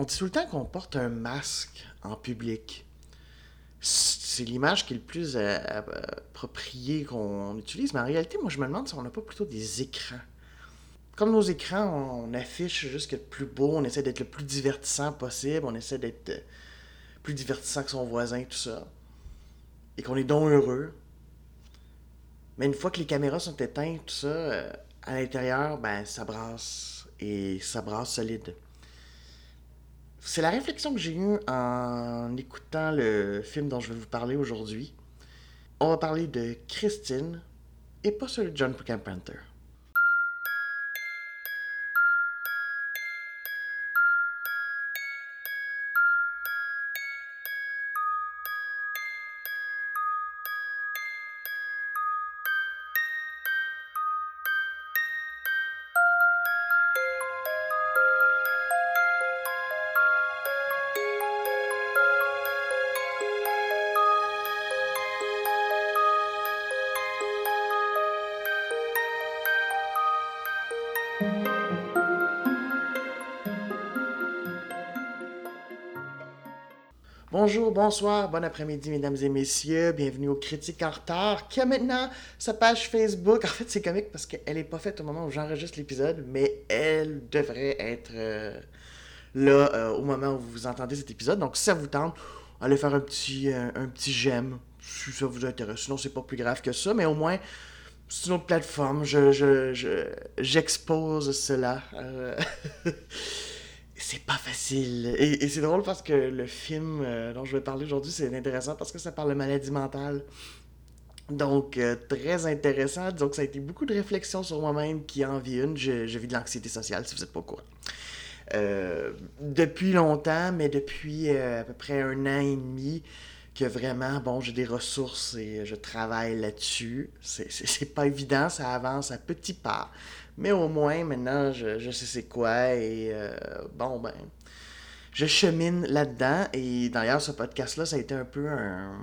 on dit tout le temps qu'on porte un masque en public. C'est l'image qui est le plus euh, euh, appropriée qu'on utilise, mais en réalité, moi, je me demande si on n'a pas plutôt des écrans. Comme nos écrans, on, affiche juste le plus beau, on essaie d'être le plus divertissant possible, on essaie d'être euh, plus divertissant que son voisin, tout ça. Et qu'on est donc heureux. Mais une fois que les caméras sont éteintes, tout ça, à l'intérieur, ben, ça brasse. Et ça brasse solide. C'est la réflexion que j'ai eue en écoutant le film dont je vais vous parler aujourd'hui. On va parler de Christine et pas celui de John Carpenter. Bonjour, bonsoir, bon après-midi, mesdames et messieurs. Bienvenue au Critique en retard, qui a maintenant sa page Facebook. En fait, c'est comique parce qu'elle n'est pas faite au moment où j'enregistre l'épisode, mais elle devrait être euh, là euh, au moment où vous entendez cet épisode. Donc, si ça vous tente, allez faire un petit, euh, un petit j'aime si ça vous intéresse. Sinon, c'est pas plus grave que ça, mais au moins, c'est une autre plateforme. Je, j'expose cela. c'est pas facile. Et, c'est drôle parce que le film euh, dont je vais parler aujourd'hui, c'est intéressant parce que ça parle de maladie mentale. Donc, euh, très intéressant. Donc, ça a été beaucoup de réflexions sur moi-même qui en vit une. Je, vis de l'anxiété sociale, si vous n'êtes pas au courant. Euh, depuis longtemps, mais depuis à peu près un an et demi, que vraiment, bon, j'ai des ressources et je travaille là-dessus. C'est pas évident, ça avance à petits pas. Mais au moins, maintenant, je, sais c'est quoi. Et euh, bon, ben, je chemine là-dedans. Et d'ailleurs, ce podcast-là, ça a été un peu un.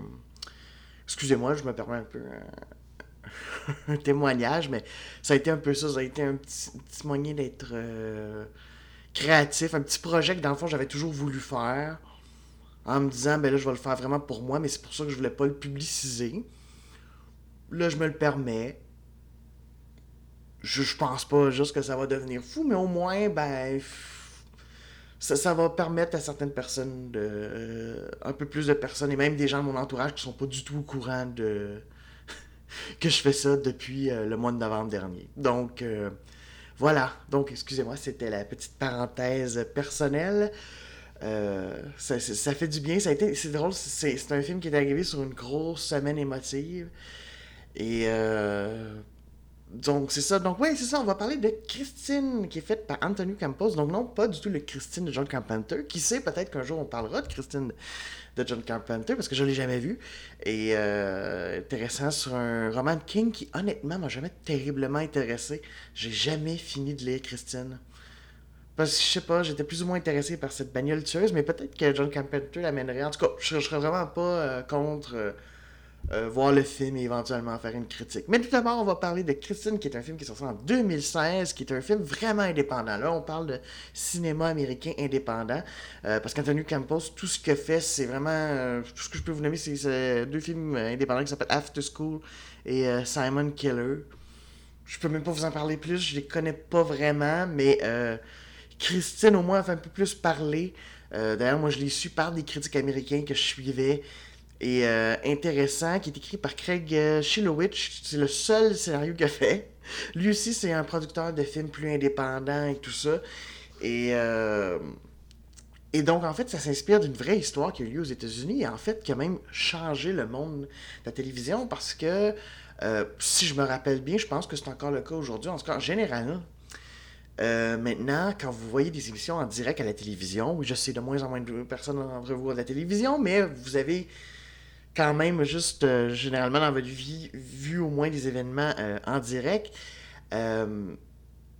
Excusez-moi, je me permets un peu un, témoignage, mais ça a été un peu ça. Ça a été un petit, moyen d'être euh, créatif, un petit projet que dans le fond, j'avais toujours voulu faire. En me disant, ben là, je vais le faire vraiment pour moi, mais c'est pour ça que je voulais pas le publiciser. Là, je me le permets je, pense pas juste que ça va devenir fou, mais au moins, ben, ça, va permettre à certaines personnes, de, euh, un peu plus de personnes, et même des gens de mon entourage qui sont pas du tout au courant de que je fais ça depuis euh, le mois de novembre dernier. Donc, euh, voilà. Donc, excusez-moi, c'était la petite parenthèse personnelle. Ça, fait du bien. Ça a été, c'est drôle. C'est, un film qui est arrivé sur une grosse semaine émotive. Et donc, c'est ça. Donc, oui, c'est ça. On va parler de Christine, qui est faite par Anthony Campos. Donc, non, pas du tout le Christine de John Carpenter. Qui sait, peut-être qu'un jour, on parlera de Christine de John Carpenter, parce que je ne l'ai jamais vu. Et euh, intéressant sur un roman de King qui, honnêtement, m'a jamais terriblement intéressé. J'ai jamais fini de lire Christine. Parce que, je sais pas, j'étais plus ou moins intéressé par cette bagnole tueuse, mais peut-être que John Carpenter l'amènerait. En tout cas, je, ne serais vraiment pas euh, contre... Euh, euh, voir le film et éventuellement faire une critique. Mais tout d'abord, on va parler de Christine, qui est un film qui est sorti en 2016, qui est un film vraiment indépendant. Là, on parle de cinéma américain indépendant, euh, parce qu'Anthony Campos, tout ce qu'il fait, c'est vraiment... Euh, tout ce que je peux vous nommer, c'est deux films indépendants qui s'appellent After School et Simon Killer. Je peux même pas vous en parler plus, je les connais pas vraiment, mais Christine, au moins, a fait un peu plus parler. D'ailleurs, moi, je l'ai su par des critiques américains que je suivais et euh, intéressant, qui est écrit par Craig euh, Shilowich. C'est le seul scénario qu'il a fait. Lui aussi, c'est un producteur de films plus indépendant et tout ça. Et, euh, et donc, en fait, ça s'inspire d'une vraie histoire qui a eu lieu aux États-Unis et en fait, qui a même changé le monde de la télévision parce que, si je me rappelle bien, je pense que c'est encore le cas aujourd'hui, en tout cas en général. maintenant, quand vous voyez des émissions en direct à la télévision, oui, je sais de moins en moins de personnes d'entre vous à la télévision, mais vous avez quand même juste euh, généralement dans votre vie vu au moins des événements euh, en direct. Euh,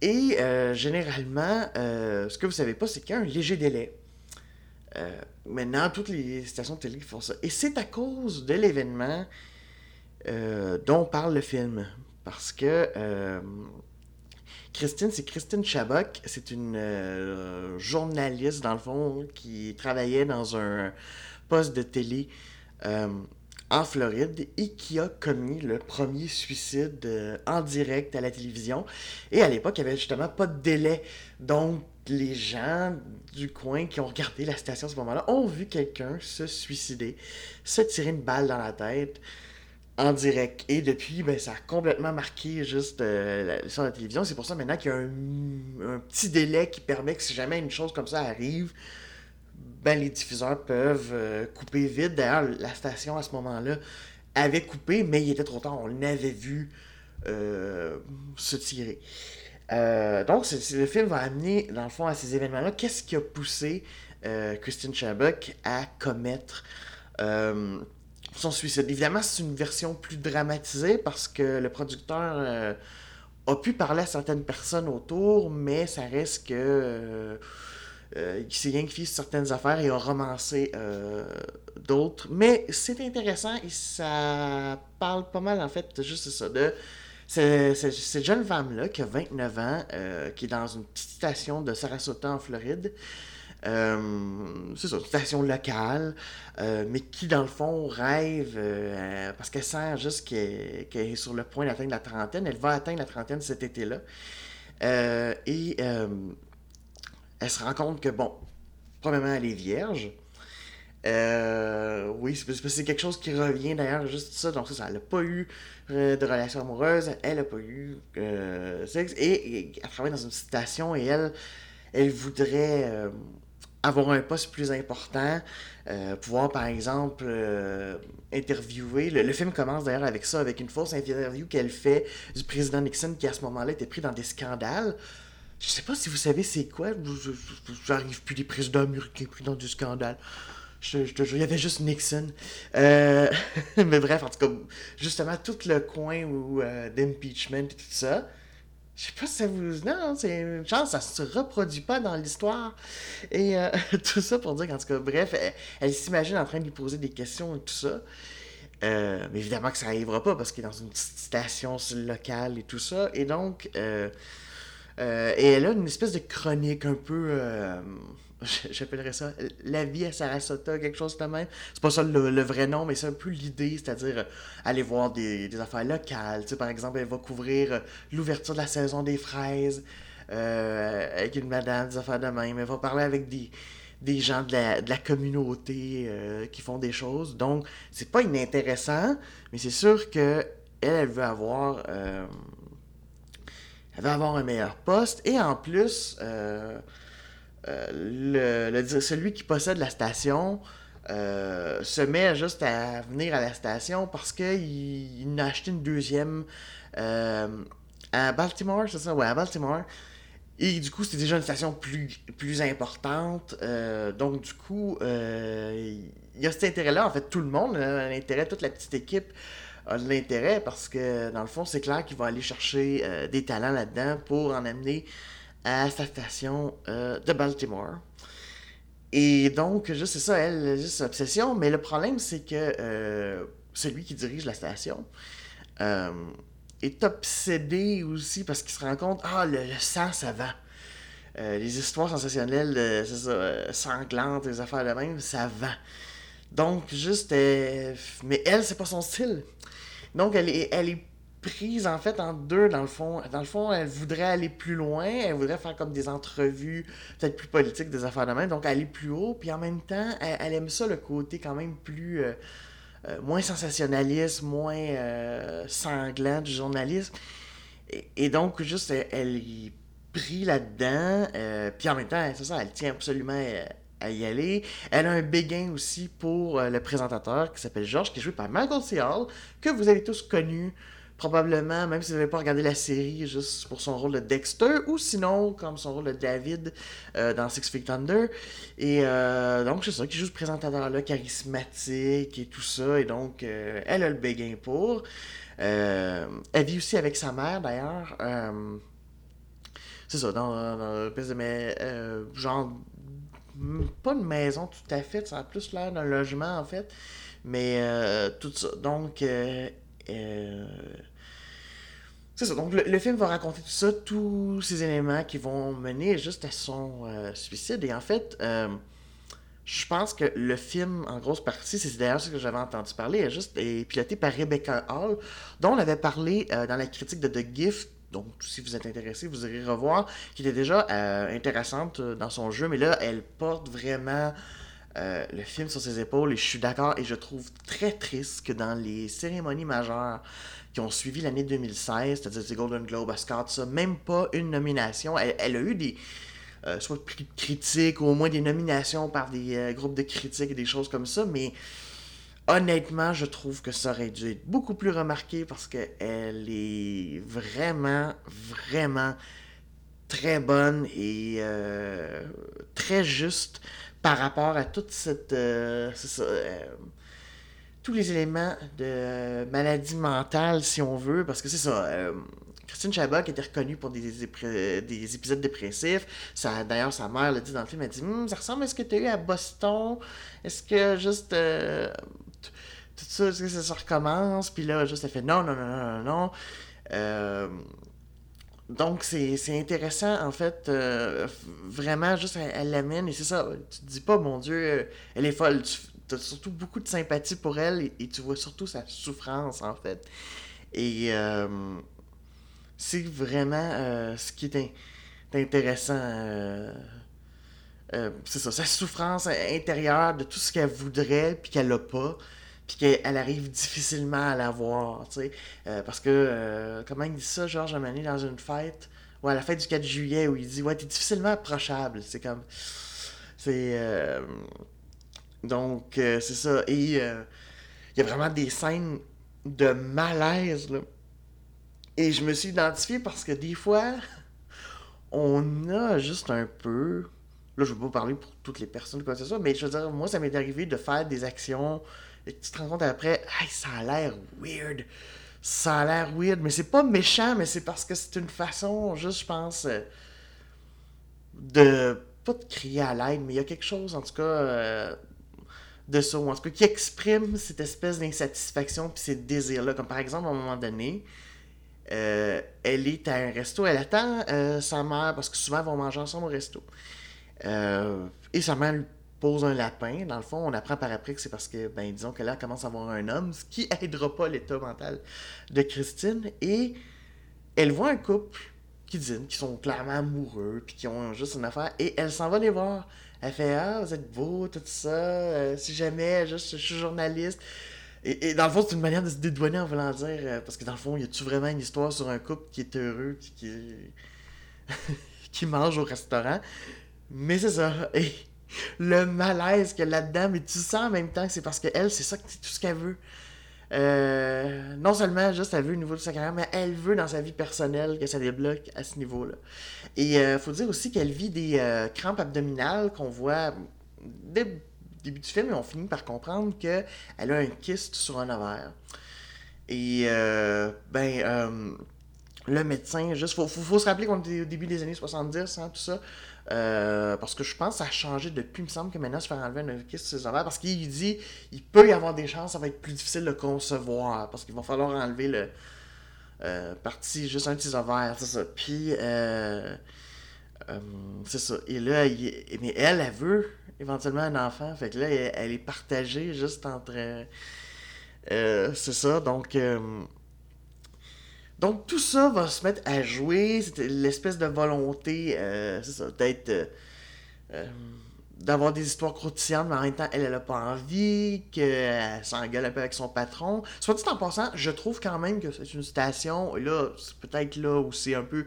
et généralement, ce que vous savez pas, c'est qu'il y a un léger délai. maintenant, toutes les stations de télé font ça. Et c'est à cause de l'événement dont parle le film. Parce que Christine, c'est Christine Chabot. C'est une journaliste, dans le fond, qui travaillait dans un poste de télé euh, en Floride et qui a commis le premier suicide euh, en direct à la télévision. Et à l'époque, il n'y avait justement pas de délai. Donc, les gens du coin qui ont regardé la station à ce moment-là ont vu quelqu'un se suicider, se tirer une balle dans la tête en direct. Et depuis, ben, ça a complètement marqué juste euh, sur la télévision. C'est pour ça maintenant qu'il y a un, petit délai qui permet que si jamais une chose comme ça arrive, ben, les diffuseurs peuvent euh, couper vite. D'ailleurs, la station à ce moment-là avait coupé, mais il était trop tard. On l'avait vu euh, se tirer. donc, le film va amener, dans le fond, à ces événements-là. Qu'est-ce qui a poussé Christine Chabok à commettre son suicide? Évidemment, c'est une version plus dramatisée parce que le producteur euh, a pu parler à certaines personnes autour, mais ça reste que. Euh, euh, il s'est rien sur certaines affaires et a romancé d'autres. Mais c'est intéressant et ça parle pas mal, en fait, juste de cette jeune femme-là qui a 29 ans, qui est dans une petite station de Sarasota en Floride. Euh, c'est ça, une station locale, euh, mais qui, dans le fond, rêve, euh, parce qu'elle sent juste qu'elle est sur le point d'atteindre la trentaine. Elle va atteindre la trentaine cet été-là. et elle se rend compte que, bon, probablement, elle est vierge. oui, c'est quelque chose qui revient d'ailleurs, juste ça. Donc, ça, elle n'a pas eu de relation amoureuse, elle n'a pas eu sexe, et, elle travaille dans une station et elle, elle voudrait avoir un poste plus important, euh, pouvoir par exemple euh, interviewer. Le, film commence d'ailleurs avec ça, avec une fausse interview qu'elle fait du président Nixon qui à ce moment-là était pris dans des scandales. Je sais pas si vous savez c'est quoi. J'arrive plus des présidents américains pris dans du scandale. Je, il y avait juste Nixon. Euh, mais bref, en tout cas, justement, tout le coin où, d'impeachment et tout ça. Je sais pas si ça vous. Non, c'est une chance, ça se reproduit pas dans l'histoire. Et euh, tout ça pour dire qu'en tout cas, bref, elle, s'imagine en train de lui poser des questions et tout ça. Euh, mais évidemment que ça n'arrivera pas parce qu'il est dans une petite station locale et tout ça. Et donc, euh, et elle a une espèce de chronique un peu j'appellerais ça la vie à Sarasota, quelque chose de même. C'est pas ça le, vrai nom, mais c'est un peu l'idée, c'est-à-dire euh, aller voir des, affaires locales. Tu sais, par exemple, elle va couvrir euh, l'ouverture de la saison des fraises euh, avec une madame, des affaires de même. Elle va parler avec des, gens de la, communauté qui font des choses. Donc, c'est pas inintéressant, mais c'est sûr que elle, elle veut avoir. Elle veut avoir un meilleur poste. Et en plus, euh, le, celui qui possède la station euh, se met juste à venir à la station parce qu'il il a acheté une deuxième euh, à Baltimore, c'est ça? Ouais, à Baltimore. Et du coup, c'était déjà une station plus, plus importante. donc, du coup, il y a cet intérêt-là. En fait, tout le monde a l'intérêt, toute la petite équipe a de l'intérêt parce que, dans le fond, c'est clair qu'il va aller chercher des talents là-dedans pour en amener à sa station euh, de Baltimore. Et donc, juste c'est ça, elle, juste obsession. Mais le problème, c'est que euh, celui qui dirige la station euh, est obsédé aussi parce qu'il se rend compte, ah, le, sang, ça va. les histoires sensationnelles, c'est ça, sanglantes, les affaires de même, ça va. Donc, juste, mais elle, c'est pas son style. Donc, elle est, elle est prise en fait en deux dans le fond. Dans le fond, elle voudrait aller plus loin, elle voudrait faire comme des entrevues peut-être plus politiques, des affaires de main, donc aller plus haut, puis en même temps, elle, aime ça le côté quand même plus euh, euh, moins sensationnaliste, moins euh, sanglant du journalisme. Et, donc juste elle, est prise là-dedans, puis en même temps, c'est ça, elle tient absolument à y aller. Elle a un béguin aussi pour le présentateur qui s'appelle George, qui est joué par Michael C. Que vous avez tous connu probablement, même si vous n'avez pas regardé la série, juste pour son rôle de Dexter, ou sinon, comme son rôle de David euh, dans Six Feet Under. Et euh, donc, c'est ça, qui joue ce présentateur-là, charismatique et tout ça. Et donc, euh, elle a le béguin pour. elle vit aussi avec sa mère, d'ailleurs. c'est ça, dans, dans de mais genre, pas une maison tout à fait, ça a plus l'air d'un logement, en fait. Mais tout ça. Donc, euh, C'est ça. Donc, le, film va raconter tout ça, tous ces éléments qui vont mener juste à son euh, suicide. Et en fait, euh, je pense que le film, en grosse partie, c'est d'ailleurs ce que j'avais entendu parler, est juste est piloté par Rebecca Hall, dont on avait parlé dans la critique de The Gift. Donc, si vous êtes intéressé, vous irez revoir, qui était déjà intéressante dans son jeu, mais là, elle porte vraiment le film sur ses épaules et je suis d'accord et je trouve très triste que dans les cérémonies majeures qui ont suivi l'année 2016, c'est-à-dire les Golden Globe, Oscar, ça, même pas une nomination. Elle, a eu des. Euh, soit prix de critique, ou au moins des nominations par des euh, groupes de critiques et des choses comme ça, mais honnêtement, je trouve que ça aurait dû être beaucoup plus remarqué parce qu'elle est vraiment, vraiment très bonne et euh, très juste par rapport à toute cette tous les éléments de maladie mentale, si on veut, parce que c'est ça. Euh, Christine Chabot était reconnue pour des, des épisodes dépressifs. Ça, d'ailleurs, sa mère l'a dit dans le film, elle dit hum, Ça ressemble à ce que tu as eu à Boston. Est-ce que juste. Euh, tout ça, que ça, recommence Puis là, juste, elle fait Non, non, non, non, non. Euh, donc, c'est intéressant, en fait, vraiment, juste, elle l'amène, et c'est ça, tu te dis pas, mon Dieu, elle est folle, tu as surtout beaucoup de sympathie pour elle et, tu vois surtout sa souffrance, en fait. Et euh, c'est vraiment euh, ce qui est, intéressant. Euh, c'est ça, sa souffrance intérieure de tout ce qu'elle voudrait puis qu'elle n'a pas puis qu'elle arrive difficilement à l'avoir, tu sais. parce que, comment il dit ça, Georges Amané, dans une fête, ou à la fête du 4 juillet, où il dit, ouais, t'es difficilement approchable. C'est comme. C'est. Donc, euh, c'est ça. Et euh, il y a vraiment des scènes de malaise, là. Et je me suis identifié parce que des fois, on a juste un peu. Là, je ne veux pas parler pour toutes les personnes, quoi que ce soit, mais je veux dire, moi, ça m'est arrivé de faire des actions et tu te rends compte après, hey, ça a l'air weird. Ça a l'air weird, mais c'est pas méchant, mais c'est parce que c'est une façon, juste, je pense, euh, de. Pas de crier à l'aide, mais il y a quelque chose, en tout cas, de ça, ou en tout cas qui exprime cette espèce d'insatisfaction puis ces désirs-là. Comme par exemple, à un moment donné, euh, elle est à un resto, elle attend euh, sa mère, parce que souvent, ils vont manger ensemble au resto. Euh, et sa mère lui pose un lapin. Dans le fond, on apprend par après que c'est parce que, ben, disons que là, elle commence à avoir un homme, ce qui aidera pas l'état mental de Christine. Et elle voit un couple qui dîne, qui sont clairement amoureux, puis qui ont juste une affaire, et elle s'en va les voir. Elle fait Ah, vous êtes beau, tout ça. Euh, si jamais, juste, je suis journaliste. Et, dans le fond, c'est une manière de se dédouaner en voulant dire. Euh, parce que dans le fond, y a-tu vraiment une histoire sur un couple qui est heureux, qui, qui, qui mange au restaurant? Mais c'est ça. Et le malaise qu'il y a là-dedans, mais tu sens en même temps que c'est parce qu'elle, c'est ça, c'est tout ce qu'elle veut. Euh, non seulement juste elle veut au niveau de sa carrière, mais elle veut dans sa vie personnelle que ça débloque à ce niveau-là. Et euh, faut dire aussi qu'elle vit des euh, crampes abdominales qu'on voit dès le début du film et on finit par comprendre qu'elle a un kyste sur un ovaire. Et ben le médecin, juste, faut, faut, se rappeler qu'on était au début des années 70, hein, tout ça. Euh, parce que je pense que ça a changé depuis. Il me semble que maintenant, se faire enlever un kyste sur ses ovaires. Parce qu'il dit il peut y avoir des chances, ça va être plus difficile de concevoir. Parce qu'il va falloir enlever le. Euh, partie, juste un de ses ovaires, c'est ça. Puis, euh, c'est ça. Et là, mais elle, elle veut éventuellement un enfant. Fait que là, elle, est partagée juste entre. c'est ça. Donc. Donc tout ça va se mettre à jouer, c'est l'espèce de volonté, euh, c'est ça, d'être... Euh, euh, d'avoir des histoires croustillantes, mais en même temps, elle, elle a pas envie, qu'elle s'engueule un peu avec son patron. Soit dit en passant, je trouve quand même que c'est une station, là, c'est peut-être là où c'est un peu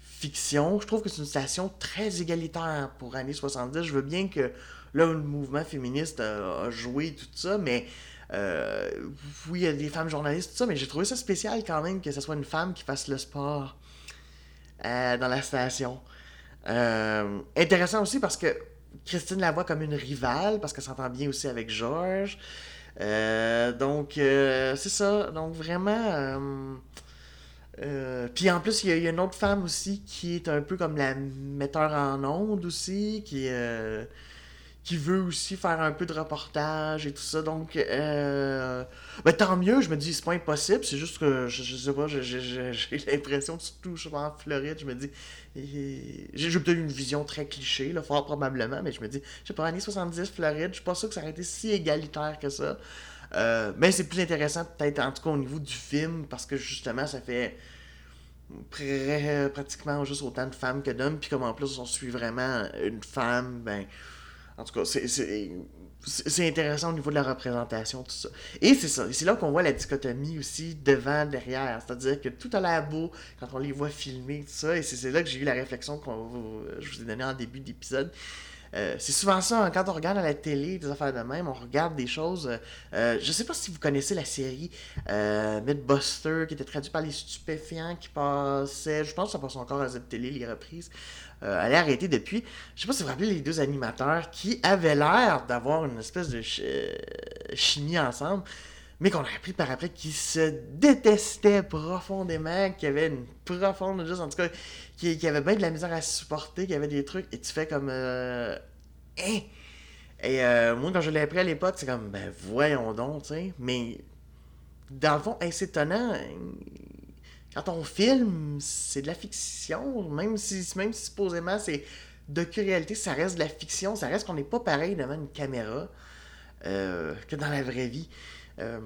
fiction, je trouve que c'est une station très égalitaire pour années 70. Je veux bien que là, le mouvement féministe a joué tout ça, mais euh, oui, il y a des femmes journalistes, tout ça, mais j'ai trouvé ça spécial quand même que ce soit une femme qui fasse le sport euh, dans la station. Euh, intéressant aussi parce que Christine la voit comme une rivale, parce qu'elle s'entend bien aussi avec Georges. donc, c'est ça. Donc, vraiment. puis en plus, il y, a une autre femme aussi qui est un peu comme la metteur en onde aussi, qui, qui veut aussi faire un peu de reportage et tout ça. Donc, euh, ben, tant mieux, je me dis, c'est pas impossible. C'est juste que, je, sais pas, j'ai l'impression, surtout je suis en Floride, je me dis, j'ai peut-être une vision très cliché, là, fort probablement, mais je me dis, je sais pas, années 70, Floride, je suis pas sûr que ça aurait été si égalitaire que ça. Euh, mais c'est plus intéressant, peut-être, en tout cas, au niveau du film, parce que justement, ça fait pratiquement juste autant de femmes que d'hommes, puis comme en plus on suit vraiment une femme, ben en tout cas, c'est intéressant au niveau de la représentation, tout ça. Et c'est ça. C'est là qu'on voit la dichotomie aussi devant, derrière. C'est-à-dire que tout a l'air beau quand on les voit filmer, tout ça. Et c'est là que j'ai eu la réflexion que je vous ai donnée en début d'épisode. Euh, c'est souvent ça, hein, quand on regarde à la télé des affaires de même, on regarde des choses. Euh, euh, je sais pas si vous connaissez la série Mythbuster, qui était traduite par les stupéfiants, qui passait, je pense que ça passe encore à cette télé, les reprises. Euh, elle est arrêtée depuis. Je sais pas si vous vous rappelez les deux animateurs qui avaient l'air d'avoir une espèce de euh, chimie ensemble, mais qu'on a appris par après qu'ils se détestaient profondément, qu'ils avaient une profonde, juste en tout cas, qui, qui avaient bien de la misère à supporter, qu'il y avait des trucs, et tu fais comme. Euh, hein? Et euh, moi, quand je l'ai appris à l'époque, c'est comme, ben voyons donc, tu sais. Mais dans le fond, c'est étonnant quand on filme, c'est de la fiction, même si, même si supposément c'est docu-réalité, ça reste de la fiction, ça reste qu'on n'est pas pareil devant une caméra euh, que dans la vraie vie. Euh,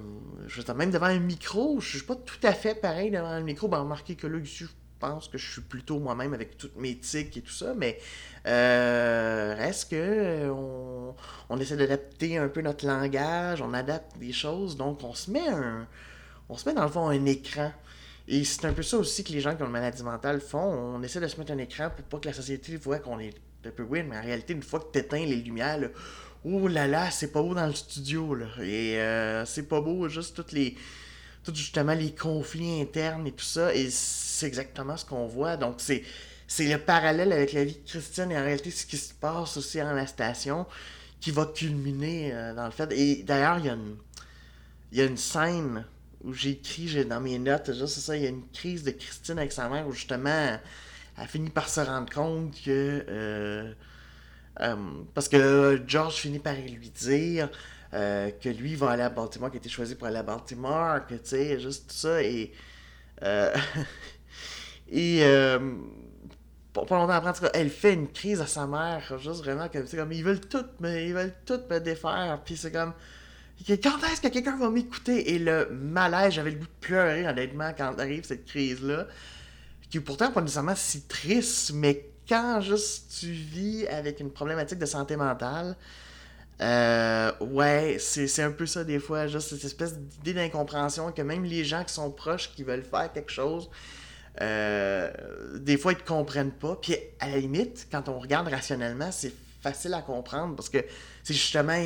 je même devant un micro, je suis pas tout à fait pareil devant un micro. Ben, remarquez que là, je pense que je suis plutôt moi-même avec toutes mes tics et tout ça, mais euh, reste que on, on essaie d'adapter un peu notre langage, on adapte des choses, donc on se met un, on se met dans le fond un écran et c'est un peu ça aussi que les gens qui ont une maladie mentale font. On essaie de se mettre un écran pour pas que la société voit qu'on est un peu weird, mais en réalité, une fois que tu éteins les lumières, oh là là, c'est pas beau dans le studio. Là. Et euh, c'est pas beau, juste toutes les. Tout justement les conflits internes et tout ça. Et c'est exactement ce qu'on voit. Donc c'est. C'est le parallèle avec la vie de Christine et en réalité ce qui se passe aussi dans la station qui va culminer euh, dans le fait. Et d'ailleurs, il y a une. Il y a une scène où j'ai écrit dans mes notes, juste ça, il y a une crise de Christine avec sa mère où justement elle finit par se rendre compte que euh, euh, parce que George finit par lui dire euh, que lui va aller à Baltimore, qu'il a été choisi pour aller à Baltimore, que tu sais, juste tout ça et et pas longtemps après, elle fait une crise à sa mère, juste vraiment comme, comme ils veulent tout mais ils veulent tout me défaire, puis c'est comme quand est-ce que quelqu'un va m'écouter? Et le malaise, j'avais le goût de pleurer, honnêtement, quand arrive cette crise-là, qui est pourtant pas nécessairement si triste, mais quand juste tu vis avec une problématique de santé mentale, euh, ouais, c'est un peu ça des fois, juste cette espèce d'idée d'incompréhension que même les gens qui sont proches, qui veulent faire quelque chose, euh, des fois ils te comprennent pas. Puis à la limite, quand on regarde rationnellement, c'est facile à comprendre parce que c'est justement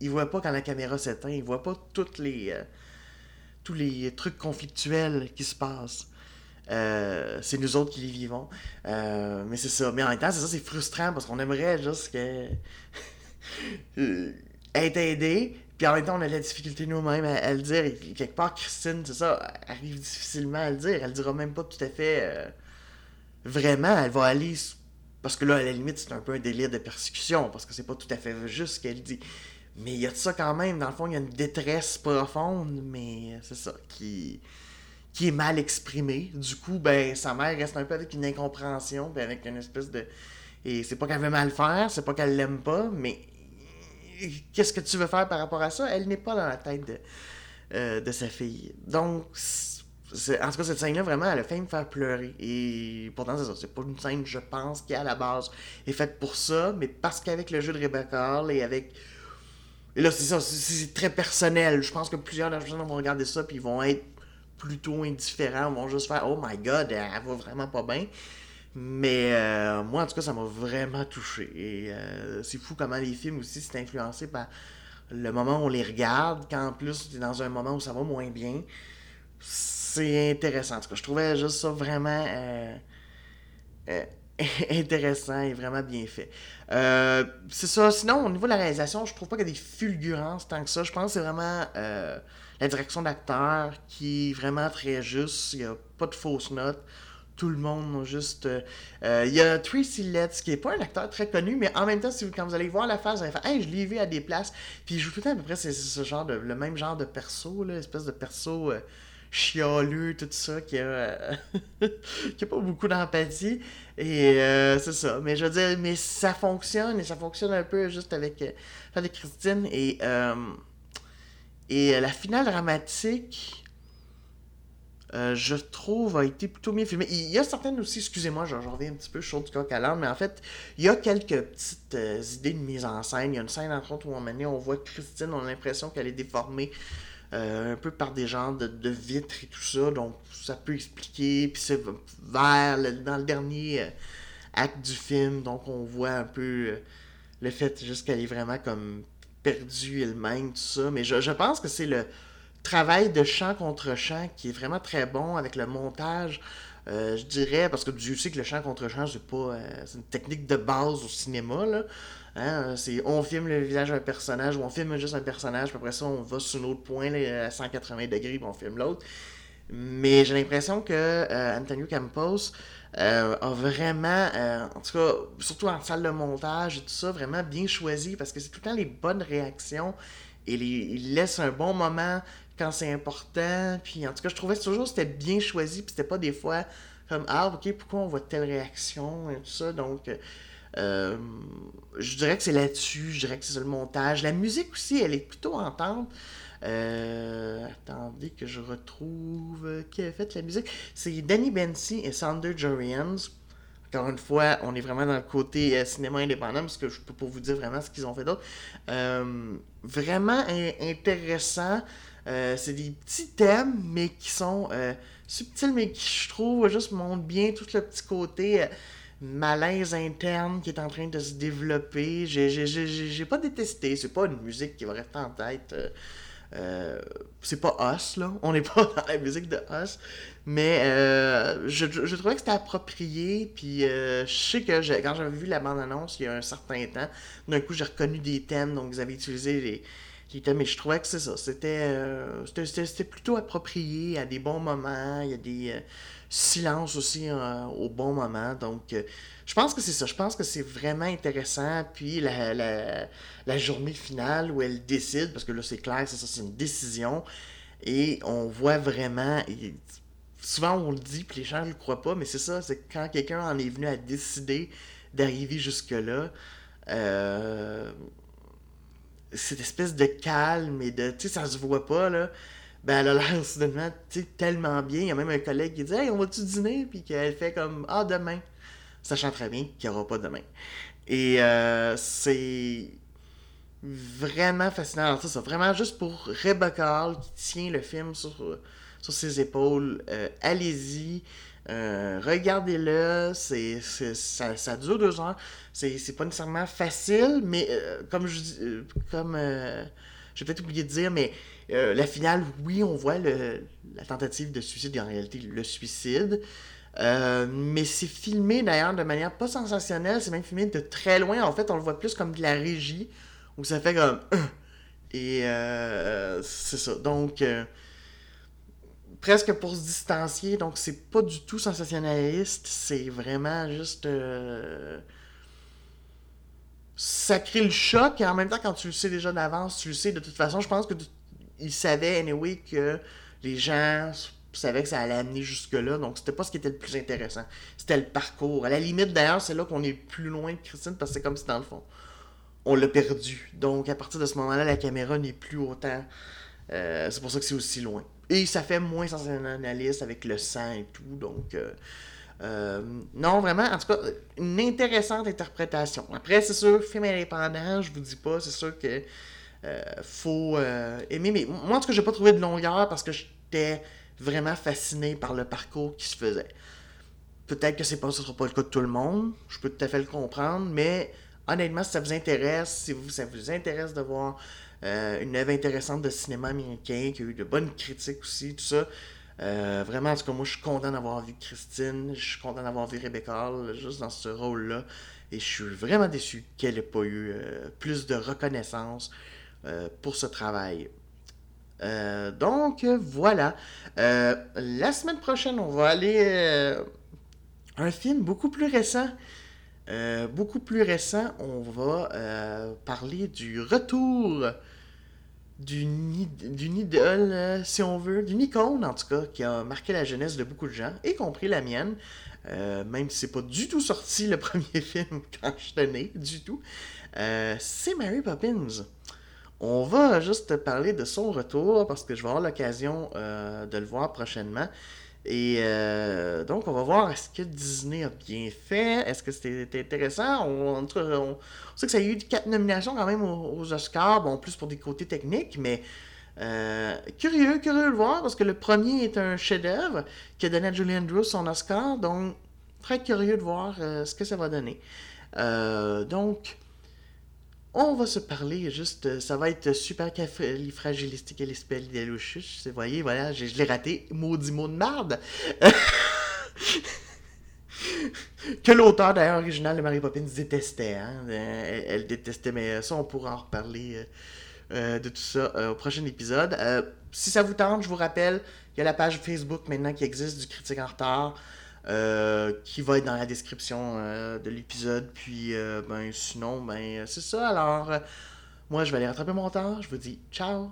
il voit pas quand la caméra s'éteint, il voit pas les, euh, tous les trucs conflictuels qui se passent. Euh, c'est nous autres qui les vivons. Euh, mais c'est ça. Mais en même temps, c'est ça, c'est frustrant parce qu'on aimerait juste que... être aidé, puis en même temps, on a la difficulté nous-mêmes à, le dire. Et quelque part, Christine, c'est ça, arrive difficilement à le dire. Elle dira même pas tout à fait vraiment. Elle va aller. Parce que là, à la limite, c'est un peu un délire de persécution, parce que c'est pas tout à fait juste ce qu'elle dit. Mais il y a de ça quand même. Dans le fond, il y a une détresse profonde, mais c'est ça, qui, qui est mal exprimée. Du coup, ben, sa mère reste un peu avec une incompréhension, puis avec une espèce de. Et c'est pas qu'elle veut mal faire, c'est pas qu'elle l'aime pas, mais qu'est-ce que tu veux faire par rapport à ça? Elle n'est pas dans la tête de, euh, de sa fille. Donc, en tout cas, cette scène-là, vraiment, elle a fait me faire pleurer. Et pourtant, c'est ça. C'est pas une scène, je pense, qui, à la base, est faite pour ça, mais parce qu'avec le jeu de Rebecca Hall et avec et là, c'est ça, c'est très personnel. Je pense que plusieurs personnes vont regarder ça puis ils vont être plutôt indifférents, vont juste faire Oh my god, elle va vraiment pas bien. Mais euh, moi, en tout cas, ça m'a vraiment touché. Et euh, c'est fou comment les films aussi, c'est influencé par le moment où on les regarde, quand en plus, es dans un moment où ça va moins bien. C'est intéressant. En tout cas, je trouvais juste ça vraiment. Euh, intéressant et vraiment bien fait. Euh, c'est ça. Sinon, au niveau de la réalisation, je trouve pas qu'il y a des fulgurances tant que ça. Je pense que c'est vraiment euh, la direction d'acteur qui est vraiment très juste. Il n'y a pas de fausses notes. tout le monde. Juste. euh, Il y a Tracy Letts, qui est pas un acteur très connu, mais en même temps, si vous, quand vous allez voir la face, vous allez faire Hey, je l'ai vu à des places. Puis il joue tout à peu près c'est ce genre de, le même genre de perso, là, espèce de perso chialeux, tout ça, qui a, euh, qui a pas beaucoup d'empathie. Et euh, c'est ça. Mais je veux dire, mais ça fonctionne, et ça fonctionne un peu juste avec, euh, avec Christine. Et, euh, et la finale dramatique. Je trouve, a été plutôt bien filmé. Il y a certaines aussi, excusez-moi, j'en reviens un petit peu chaud du coq à mais en fait, il y a quelques petites idées de mise en scène. Il y a une scène, entre autres, où on, on voit Christine, on a l'impression qu'elle est déformée euh, un peu par des genres de, vitres et tout ça, donc ça peut expliquer. Puis c'est vers, dans le dernier euh, acte du film, donc on voit un peu euh, le fait juste qu'elle est vraiment comme perdue elle-même, tout ça. Mais je, pense que c'est le travail de chant contre chant qui est vraiment très bon avec le montage. je dirais, parce que Dieu sait que le chant contre chant, c'est pas. c'est une technique de base au cinéma, là. Hein, c'est on filme le visage d'un personnage ou on filme juste un personnage, puis après ça, on va sur un autre point à 180 degrés, puis on filme l'autre. Mais j'ai l'impression que euh, Antonio Campos euh, a vraiment, euh, en tout cas, surtout en salle de montage et tout ça, vraiment bien choisi parce que c'est tout le temps les bonnes réactions et il laisse un bon moment quand c'est important. Puis en tout cas, je trouvais toujours que c'était bien choisi, puis c'était pas des fois comme Ah, ok, pourquoi on voit telle réaction et tout ça. Donc, euh, je dirais que c'est là-dessus, je dirais que c'est ça le montage. La musique aussi, elle est plutôt entente. Euh, attendez que je retrouve euh, qui a fait la musique. C'est Danny Bensi et Sander Jorians. Encore une fois, on est vraiment dans le côté cinéma indépendant parce que je peux pas vous dire vraiment ce qu'ils ont fait d'autre. Vraiment in- intéressant. C'est des petits thèmes, mais qui sont subtils, mais qui, je trouve, juste montrent bien tout le petit côté malaise interne qui est en train de se développer. J'ai- pas détesté. C'est pas une musique qui va rester en tête. euh, euh, c'est pas Us, là. On n'est pas dans la musique de Us. Mais euh, je, je trouvais que c'était approprié. Puis je sais que quand j'avais vu la bande-annonce il y a un certain temps, d'un coup j'ai reconnu des thèmes. Donc vous avez utilisé les, les thèmes. Et je trouvais que c'est ça. C'était euh, c'était- c'était plutôt approprié à des bons moments. Il y a des euh, silences aussi euh, au bon moment. Donc je pense que c'est ça. Je pense que c'est vraiment intéressant. Puis la, la, la journée finale où elle décide, parce que là c'est clair, c'est ça, c'est une décision. Et on voit vraiment. souvent on le dit, puis les gens ne le croient pas, mais c'est ça, c'est quand quelqu'un en est venu à décider d'arriver jusque-là. Euh, cette espèce de calme et de. Tu sais, ça se voit pas, là. Ben, elle a l'air soudainement, tellement bien. Il y a même un collègue qui dit Hey, on va-tu dîner? Puis qu'elle fait comme Ah, demain. Sachant très bien qu'il n'y aura pas demain. Et euh, c'est vraiment fascinant. Alors, ça, ça, vraiment juste pour Rebecca Hall qui tient le film sur, sur ses épaules. euh, Allez-y. Euh, regardez-le, ça, ça dure deux heures. C'est, pas nécessairement facile, mais euh, comme je euh, comme j'ai peut-être oublié de dire, mais la finale, oui, on voit le, la tentative de suicide et en réalité le suicide. Mais c'est filmé d'ailleurs de manière pas sensationnelle, c'est même filmé de très loin. En fait, on le voit plus comme de la régie, où ça fait comme. Et c'est ça. Donc, presque pour se distancier, donc c'est pas du tout sensationnaliste, c'est vraiment juste. euh, crée le choc, et en même temps, quand tu le sais déjà d'avance, tu le sais de toute façon. Je pense que il savait, anyway, que les gens savaient que ça allait amener jusque-là, donc c'était pas ce qui était le plus intéressant. C'était le parcours. À la limite, d'ailleurs, c'est là qu'on est plus loin de Christine, parce que c'est comme si, dans le fond, on l'a perdu. Donc, à partir de ce moment-là, la caméra n'est plus autant. euh, c'est pour ça que c'est aussi loin. Et ça fait moins sensationnaliste avec le sang et tout, donc. euh, euh, non, vraiment, en tout cas, une intéressante interprétation. Après, c'est sûr, film indépendant, je vous dis pas, c'est sûr que euh, faut aimer. Mais moi, en tout cas, j'ai pas trouvé de longueur parce que j'étais vraiment fasciné par le parcours qui se faisait. Peut-être que c'est pas, sera pas le cas de tout le monde, je peux tout à fait le comprendre, mais honnêtement, si ça vous intéresse, si vous, ça vous intéresse de voir euh, une œuvre intéressante de cinéma américain, qui a eu de bonnes critiques aussi, tout ça, euh, vraiment, en tout cas, moi, je suis content d'avoir vu Christine, je suis content d'avoir vu Rebecca Hall juste dans ce rôle-là, et je suis vraiment déçu qu'elle n'ait pas eu euh, plus de reconnaissance pour ce travail. Donc, voilà. La semaine prochaine, on va aller un film beaucoup plus récent. Beaucoup plus récent, on va parler du retour d'une idole, euh, si on veut, d'une icône en tout cas, qui a marqué la jeunesse de beaucoup de gens, y compris la mienne. même si c'est pas du tout sorti le premier film quand je tenais, du tout. c'est Mary Poppins. On va juste parler de son retour parce que je vais avoir l'occasion de le voir prochainement. Et euh, donc, on va voir est-ce que Disney a bien fait? Est-ce que c'était intéressant? On, sait que ça a eu quatre nominations quand même aux, Oscars, bon, plus pour des côtés techniques, mais euh, curieux, curieux de voir parce que le premier est un chef-d'œuvre qui a donné à Julie Andrews son Oscar. Donc, très curieux de voir euh, ce que ça va donner. donc, on va se parler juste. Euh, ça va être super fragilistique et l'espèce Vous voyez, voilà, je, l'ai raté. Maudit mot de marde. que l'auteur d'ailleurs original de Mary Poppins détestait. Hein? Euh, elle, détestait, mais ça, on pourra en reparler euh, de tout ça au prochain épisode. si ça vous tente, je vous rappelle, il y a la page Facebook maintenant qui existe du Critique en retard. Euh, qui va être dans la description euh, de l'épisode. Puis, euh, ben, sinon, ben, c'est ça. Alors, moi, je vais aller rattraper mon temps. Je vous dis ciao!